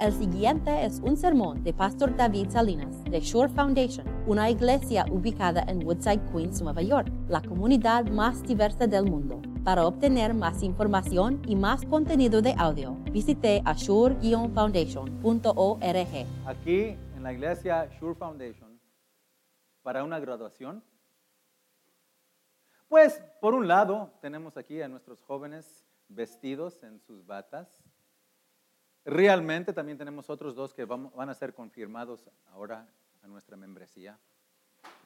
El siguiente es un sermón de Pastor David Salinas de Shore Foundation, una iglesia ubicada en Woodside, Queens, Nueva York, la comunidad más diversa del mundo. Para obtener más información y más contenido de audio, visite ashore-foundation.org. Aquí en la iglesia Shore Foundation, para una graduación, pues por un lado tenemos aquí a nuestros jóvenes vestidos en sus batas Realmente también tenemos otros dos que van a ser confirmados ahora a nuestra membresía.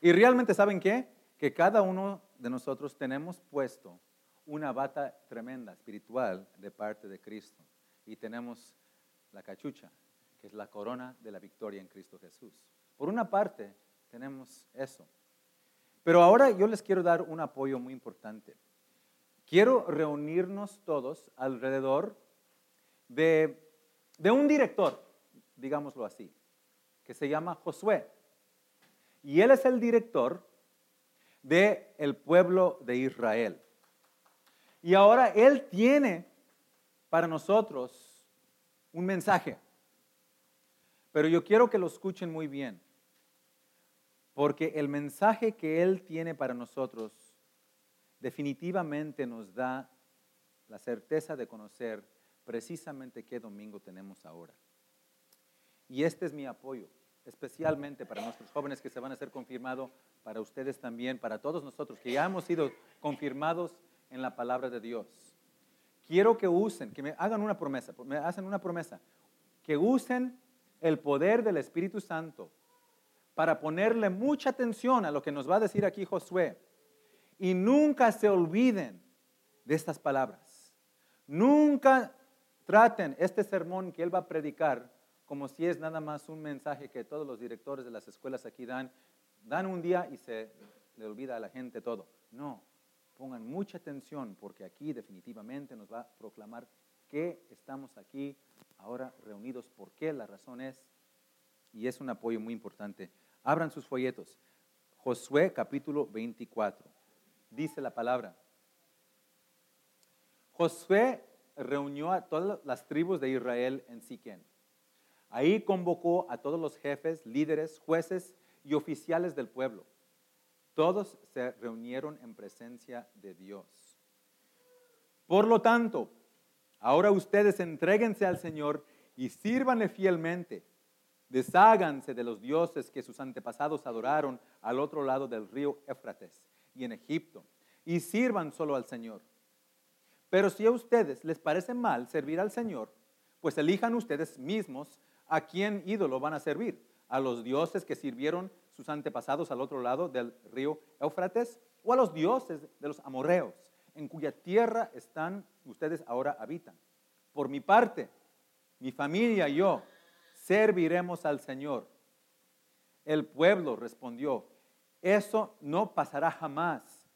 Y realmente saben qué? Que cada uno de nosotros tenemos puesto una bata tremenda espiritual de parte de Cristo. Y tenemos la cachucha, que es la corona de la victoria en Cristo Jesús. Por una parte, tenemos eso. Pero ahora yo les quiero dar un apoyo muy importante. Quiero reunirnos todos alrededor de de un director, digámoslo así, que se llama Josué. Y él es el director del el pueblo de Israel. Y ahora él tiene para nosotros un mensaje. Pero yo quiero que lo escuchen muy bien, porque el mensaje que él tiene para nosotros definitivamente nos da la certeza de conocer precisamente qué domingo tenemos ahora. Y este es mi apoyo, especialmente para nuestros jóvenes que se van a ser confirmados, para ustedes también, para todos nosotros que ya hemos sido confirmados en la palabra de Dios. Quiero que usen, que me hagan una promesa, me hacen una promesa, que usen el poder del Espíritu Santo para ponerle mucha atención a lo que nos va a decir aquí Josué. Y nunca se olviden de estas palabras. Nunca Traten este sermón que él va a predicar como si es nada más un mensaje que todos los directores de las escuelas aquí dan. Dan un día y se le olvida a la gente todo. No, pongan mucha atención porque aquí definitivamente nos va a proclamar que estamos aquí ahora reunidos, por qué, la razón es, y es un apoyo muy importante. Abran sus folletos. Josué capítulo 24. Dice la palabra. Josué reunió a todas las tribus de Israel en Siquén. Ahí convocó a todos los jefes, líderes, jueces y oficiales del pueblo. Todos se reunieron en presencia de Dios. Por lo tanto, ahora ustedes entréguense al Señor y sírvanle fielmente. Desháganse de los dioses que sus antepasados adoraron al otro lado del río Éfrates y en Egipto, y sirvan solo al Señor. Pero si a ustedes les parece mal servir al Señor, pues elijan ustedes mismos a quién ídolo van a servir, a los dioses que sirvieron sus antepasados al otro lado del río Éufrates o a los dioses de los amorreos, en cuya tierra están ustedes ahora habitan. Por mi parte, mi familia y yo serviremos al Señor. El pueblo respondió, eso no pasará jamás.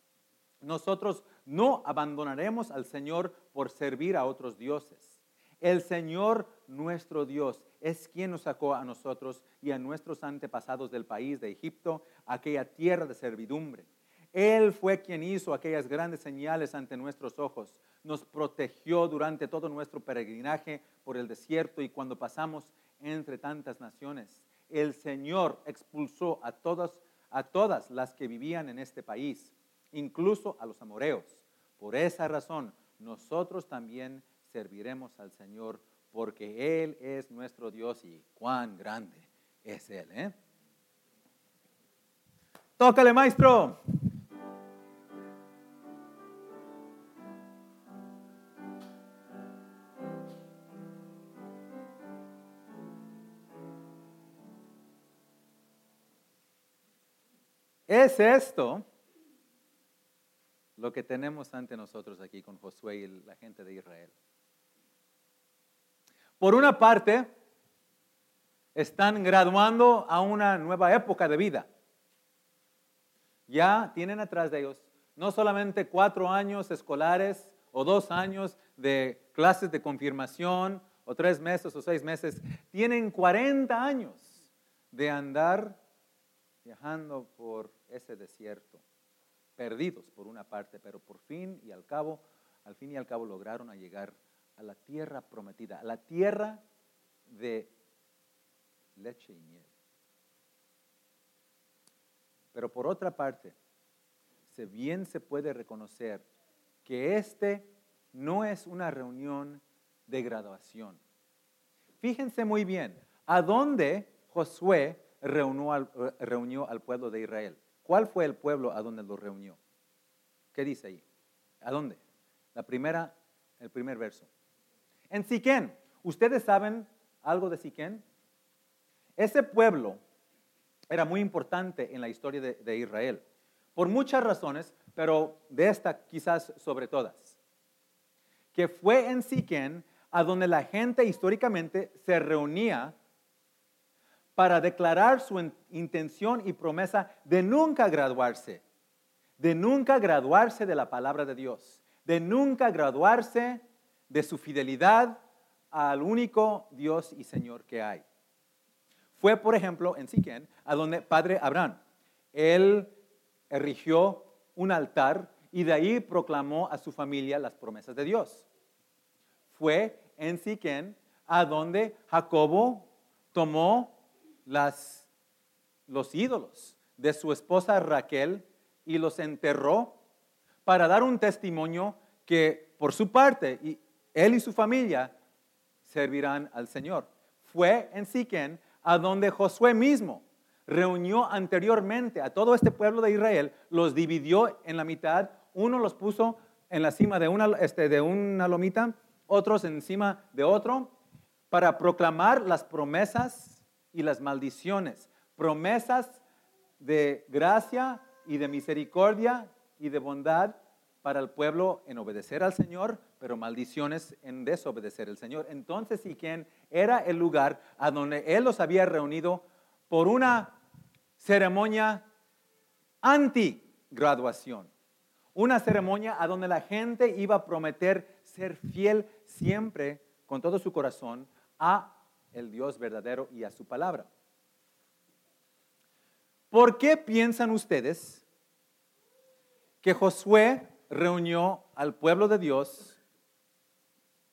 Nosotros no abandonaremos al Señor por servir a otros dioses. El Señor nuestro Dios es quien nos sacó a nosotros y a nuestros antepasados del país de Egipto, aquella tierra de servidumbre. Él fue quien hizo aquellas grandes señales ante nuestros ojos. Nos protegió durante todo nuestro peregrinaje por el desierto y cuando pasamos entre tantas naciones. El Señor expulsó a todas, a todas las que vivían en este país incluso a los amoreos. Por esa razón, nosotros también serviremos al Señor, porque Él es nuestro Dios y cuán grande es Él. ¿eh? Tócale, maestro. Es esto lo que tenemos ante nosotros aquí con Josué y la gente de Israel. Por una parte, están graduando a una nueva época de vida. Ya tienen atrás de ellos no solamente cuatro años escolares o dos años de clases de confirmación o tres meses o seis meses, tienen 40 años de andar viajando por ese desierto perdidos por una parte, pero por fin y al cabo, al fin y al cabo lograron llegar a la tierra prometida, a la tierra de leche y miel. Pero por otra parte, se bien se puede reconocer que este no es una reunión de graduación. Fíjense muy bien, ¿a dónde Josué reunió al, reunió al pueblo de Israel? ¿Cuál fue el pueblo a donde lo reunió? ¿Qué dice ahí? ¿A dónde? La primera, el primer verso. En Siquén. ¿Ustedes saben algo de Siquén? Ese pueblo era muy importante en la historia de, de Israel, por muchas razones, pero de esta quizás sobre todas. Que fue en Siquén a donde la gente históricamente se reunía para declarar su intención y promesa de nunca graduarse, de nunca graduarse de la palabra de Dios, de nunca graduarse de su fidelidad al único Dios y Señor que hay. Fue, por ejemplo, en Siquén, a donde Padre Abraham, él erigió un altar y de ahí proclamó a su familia las promesas de Dios. Fue en Siquén a donde Jacobo tomó las, los ídolos de su esposa Raquel y los enterró para dar un testimonio que por su parte y él y su familia servirán al Señor. Fue en Siquén a donde Josué mismo reunió anteriormente a todo este pueblo de Israel, los dividió en la mitad, uno los puso en la cima de una, este, de una lomita, otros encima de otro, para proclamar las promesas y las maldiciones, promesas de gracia y de misericordia y de bondad para el pueblo en obedecer al Señor, pero maldiciones en desobedecer al Señor. Entonces, ¿y quién era el lugar a donde Él los había reunido por una ceremonia anti-graduación? Una ceremonia a donde la gente iba a prometer ser fiel siempre con todo su corazón a el Dios verdadero y a su palabra. ¿Por qué piensan ustedes que Josué reunió al pueblo de Dios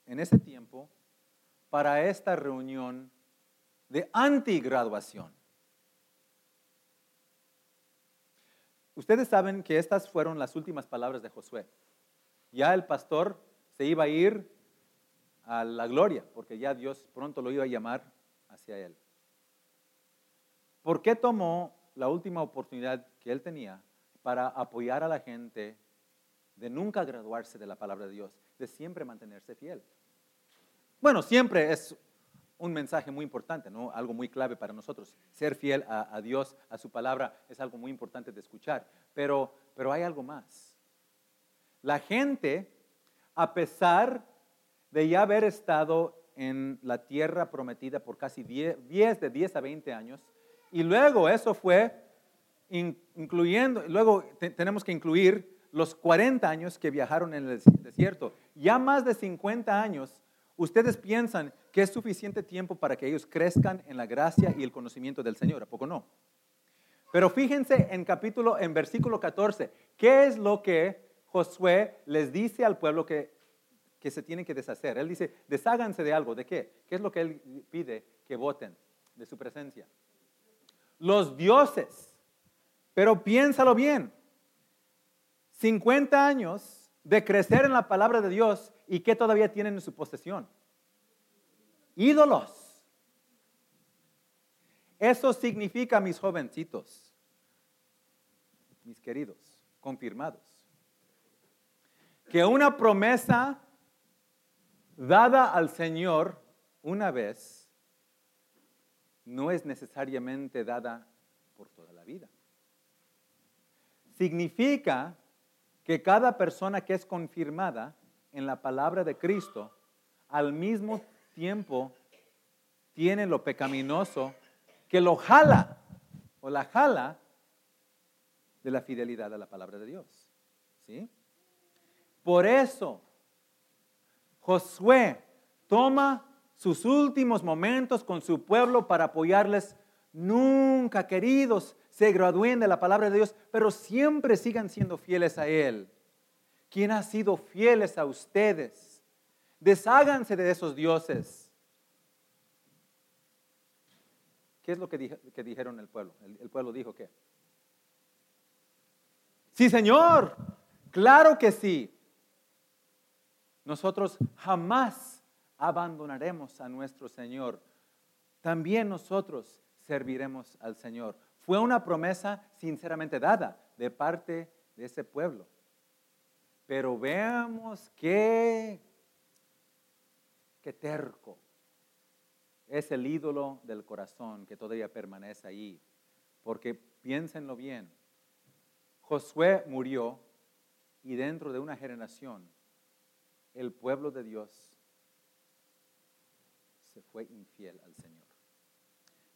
en ese tiempo para esta reunión de antigraduación? Ustedes saben que estas fueron las últimas palabras de Josué. Ya el pastor se iba a ir a la gloria, porque ya Dios pronto lo iba a llamar hacia él. ¿Por qué tomó la última oportunidad que él tenía para apoyar a la gente de nunca graduarse de la palabra de Dios, de siempre mantenerse fiel? Bueno, siempre es un mensaje muy importante, ¿no? algo muy clave para nosotros. Ser fiel a, Dios, a su palabra, es algo muy importante de escuchar. Pero, pero hay algo más. La gente, a pesar de ya haber estado en la tierra prometida por casi 10, de 10 a 20 años. Y luego eso fue incluyendo, luego tenemos que incluir los 40 años que viajaron en el desierto. Ya más de 50 años, ustedes piensan que es suficiente tiempo para que ellos crezcan en la gracia y el conocimiento del Señor, ¿a poco no? Pero fíjense en capítulo, en versículo 14, ¿qué es lo que Josué les dice al pueblo que que se tienen que deshacer. Él dice, desháganse de algo. ¿De qué? ¿Qué es lo que él pide que voten de su presencia? Los dioses. Pero piénsalo bien. 50 años de crecer en la palabra de Dios y que todavía tienen en su posesión. Ídolos. Eso significa, mis jovencitos, mis queridos, confirmados, que una promesa dada al Señor una vez no es necesariamente dada por toda la vida. Significa que cada persona que es confirmada en la palabra de Cristo, al mismo tiempo tiene lo pecaminoso que lo jala o la jala de la fidelidad a la palabra de Dios. ¿Sí? Por eso Josué toma sus últimos momentos con su pueblo para apoyarles. Nunca, queridos, se gradúen de la palabra de Dios, pero siempre sigan siendo fieles a Él. ¿Quién ha sido fieles a ustedes? Desháganse de esos dioses. ¿Qué es lo que, dije- que dijeron el pueblo? El, el pueblo dijo qué? Sí, Señor, claro que sí. Nosotros jamás abandonaremos a nuestro Señor. También nosotros serviremos al Señor. Fue una promesa sinceramente dada de parte de ese pueblo. Pero veamos qué, qué terco es el ídolo del corazón que todavía permanece ahí. Porque piénsenlo bien, Josué murió y dentro de una generación el pueblo de Dios se fue infiel al Señor.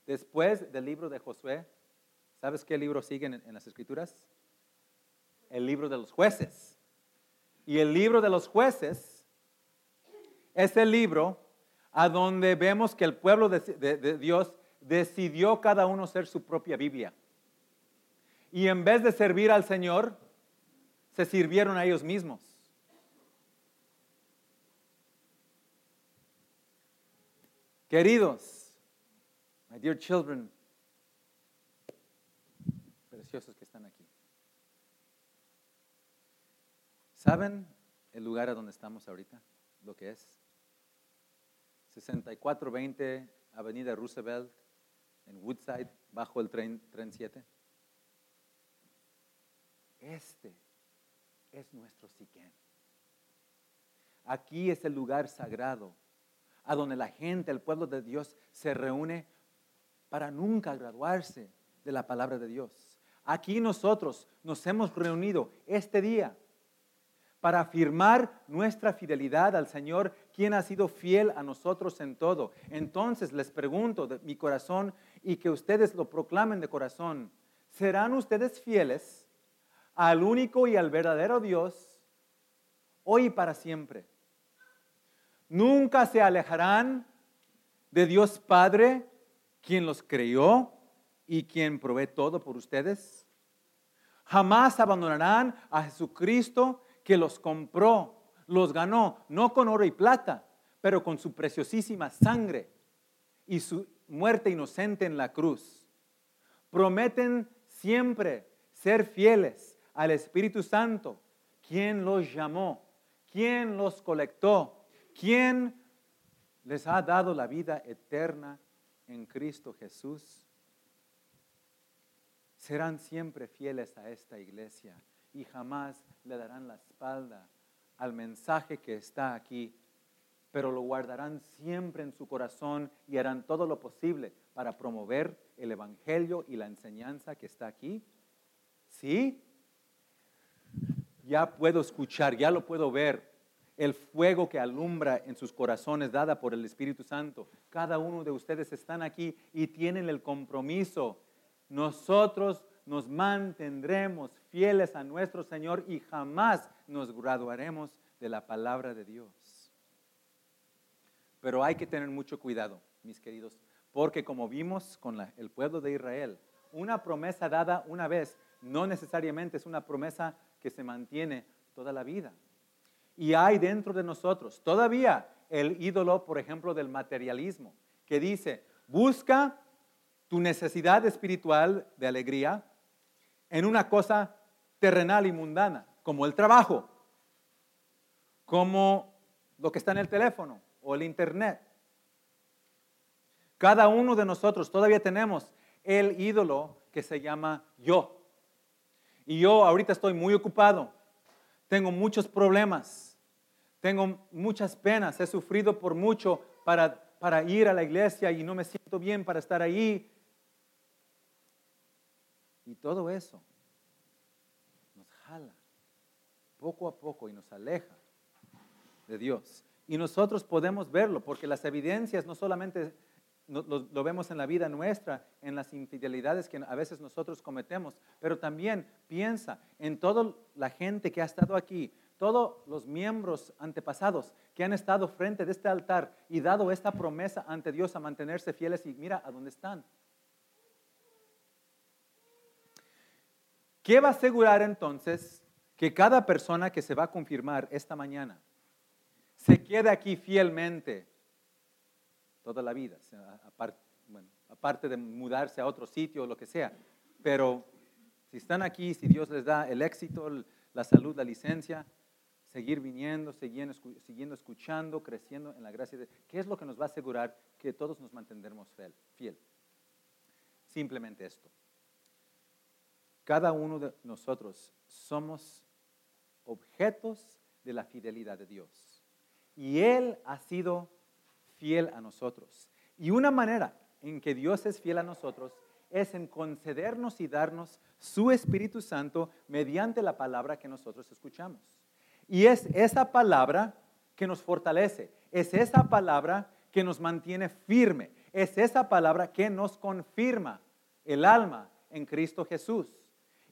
Después del libro de Josué, ¿sabes qué libro sigue en, las escrituras? El libro de los jueces. Y el libro de los jueces es el libro a donde vemos que el pueblo de Dios decidió cada uno ser su propia Biblia. Y en vez de servir al Señor, se sirvieron a ellos mismos. Queridos, my dear children, preciosos que están aquí. ¿Saben el lugar a donde estamos ahorita? Lo que es. 6420 Avenida Roosevelt en Woodside, bajo el tren, tren 7. Este es nuestro Siquén. Aquí es el lugar sagrado, a donde la gente, el pueblo de Dios, se reúne para nunca graduarse de la palabra de Dios. Aquí nosotros nos hemos reunido este día para afirmar nuestra fidelidad al Señor, quien ha sido fiel a nosotros en todo. Entonces les pregunto de mi corazón y que ustedes lo proclamen de corazón, ¿serán ustedes fieles al único y al verdadero Dios hoy y para siempre? Nunca se alejarán de Dios Padre, quien los creó y quien provee todo por ustedes. Jamás abandonarán a Jesucristo que los compró, los ganó, no con oro y plata, pero con su preciosísima sangre y su muerte inocente en la cruz. Prometen siempre ser fieles al Espíritu Santo, quien los llamó, quien los colectó, quien les ha dado la vida eterna en Cristo Jesús. Serán siempre fieles a esta iglesia y jamás le darán la espalda al mensaje que está aquí, pero lo guardarán siempre en su corazón y harán todo lo posible para promover el Evangelio y la enseñanza que está aquí. ¿Sí? Ya puedo escuchar, ya lo puedo ver, el fuego que alumbra en sus corazones dada por el Espíritu Santo. Cada uno de ustedes están aquí y tienen el compromiso. Nosotros nos mantendremos fieles a nuestro Señor y jamás nos graduaremos de la palabra de Dios. Pero hay que tener mucho cuidado, mis queridos, porque como vimos con el pueblo de Israel, una promesa dada una vez no necesariamente es una promesa que se mantiene toda la vida. Y hay dentro de nosotros todavía el ídolo, por ejemplo, del materialismo, que dice, busca tu necesidad espiritual de alegría en una cosa terrenal y mundana, como el trabajo, como lo que está en el teléfono o el internet. Cada uno de nosotros todavía tenemos el ídolo que se llama yo. Y yo ahorita estoy muy ocupado, tengo muchos problemas, tengo muchas penas, he sufrido por mucho para, para ir a la iglesia y no me siento bien para estar ahí. Y todo eso nos jala poco a poco y nos aleja de Dios. Y nosotros podemos verlo porque las evidencias no solamente lo, lo vemos en la vida nuestra, en las infidelidades que a veces nosotros cometemos, pero también piensa en toda la gente que ha estado aquí, todos los miembros antepasados que han estado frente de este altar y dado esta promesa ante Dios a mantenerse fieles y mira a dónde están. ¿Qué va a asegurar entonces que cada persona que se va a confirmar esta mañana se quede aquí fielmente toda la vida, o sea, apar- bueno, aparte de mudarse a otro sitio o lo que sea. Pero si están aquí, si Dios les da el éxito, la salud, la licencia, seguir viniendo, siguiendo, escuchando, creciendo en la gracia de. ¿Qué es lo que nos va a asegurar que todos nos mantendremos fiel? Simplemente esto. Cada uno de nosotros somos objetos de la fidelidad de Dios. Y Él ha sido fiel a nosotros. Y una manera en que Dios es fiel a nosotros es en concedernos y darnos su Espíritu Santo mediante la palabra que nosotros escuchamos. Y es esa palabra que nos fortalece, es esa palabra que nos mantiene firme, es esa palabra que nos confirma el alma en Cristo Jesús.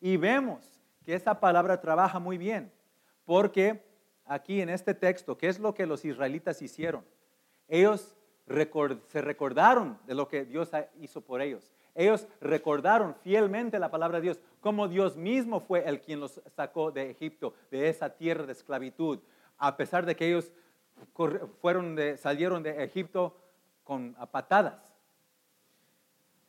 Y vemos que esa palabra trabaja muy bien, porque aquí en este texto, ¿qué es lo que los israelitas hicieron? Ellos se recordaron de lo que Dios hizo por ellos. Ellos recordaron fielmente la palabra de Dios, como Dios mismo fue el quien los sacó de Egipto, de esa tierra de esclavitud, a pesar de que ellos fueron salieron de Egipto con patadas.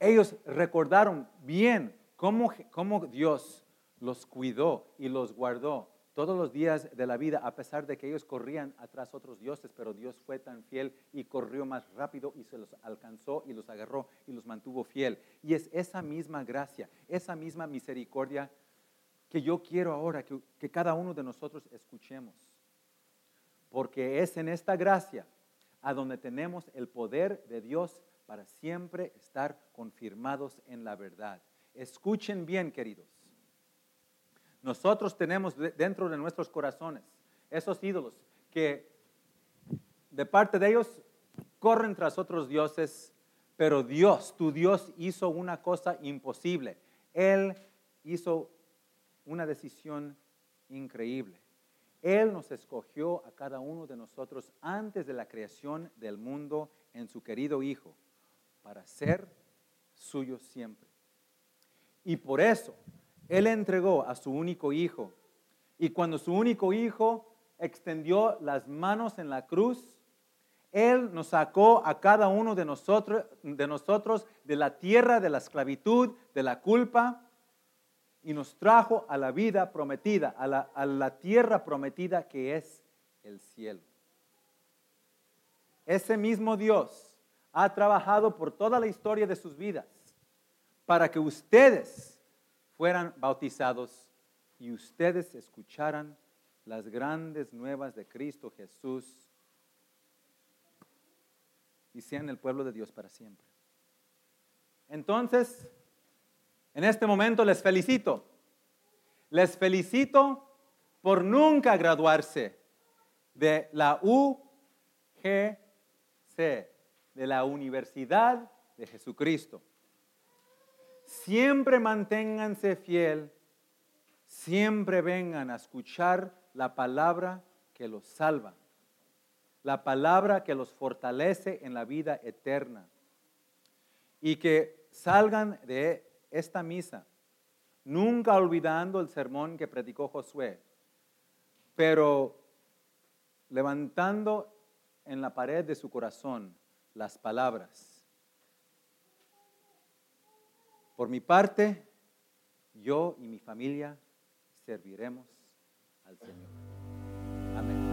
Ellos recordaron bien cómo, cómo Dios los cuidó y los guardó todos los días de la vida, a pesar de que ellos corrían atrás otros dioses, pero Dios fue tan fiel y corrió más rápido y se los alcanzó y los agarró y los mantuvo fiel. Y es esa misma gracia, esa misma misericordia que yo quiero ahora que, que cada uno de nosotros escuchemos. Porque es en esta gracia a donde tenemos el poder de Dios para siempre estar confirmados en la verdad. Escuchen bien, queridos. Nosotros tenemos dentro de nuestros corazones esos ídolos que de parte de ellos corren tras otros dioses, pero Dios, tu Dios hizo una cosa imposible. Él hizo una decisión increíble. Él nos escogió a cada uno de nosotros antes de la creación del mundo en su querido Hijo para ser suyo siempre. Y por eso él entregó a su único hijo. Y cuando su único hijo extendió las manos en la cruz, Él nos sacó a cada uno de nosotros, de la tierra de la esclavitud, de la culpa, y nos trajo a la vida prometida, a la tierra prometida que es el cielo. Ese mismo Dios ha trabajado por toda la historia de sus vidas para que ustedes fueran bautizados y ustedes escucharan las grandes nuevas de Cristo Jesús y sean el pueblo de Dios para siempre. Entonces, en este momento les felicito. Les felicito por nunca graduarse de la UGC, de la Universidad de Jesucristo. Siempre manténganse fiel, siempre vengan a escuchar la palabra que los salva, la palabra que los fortalece en la vida eterna. Y que salgan de esta misa, nunca olvidando el sermón que predicó Josué, pero levantando en la pared de su corazón las palabras por mi parte, yo y mi familia serviremos al Señor. Amén.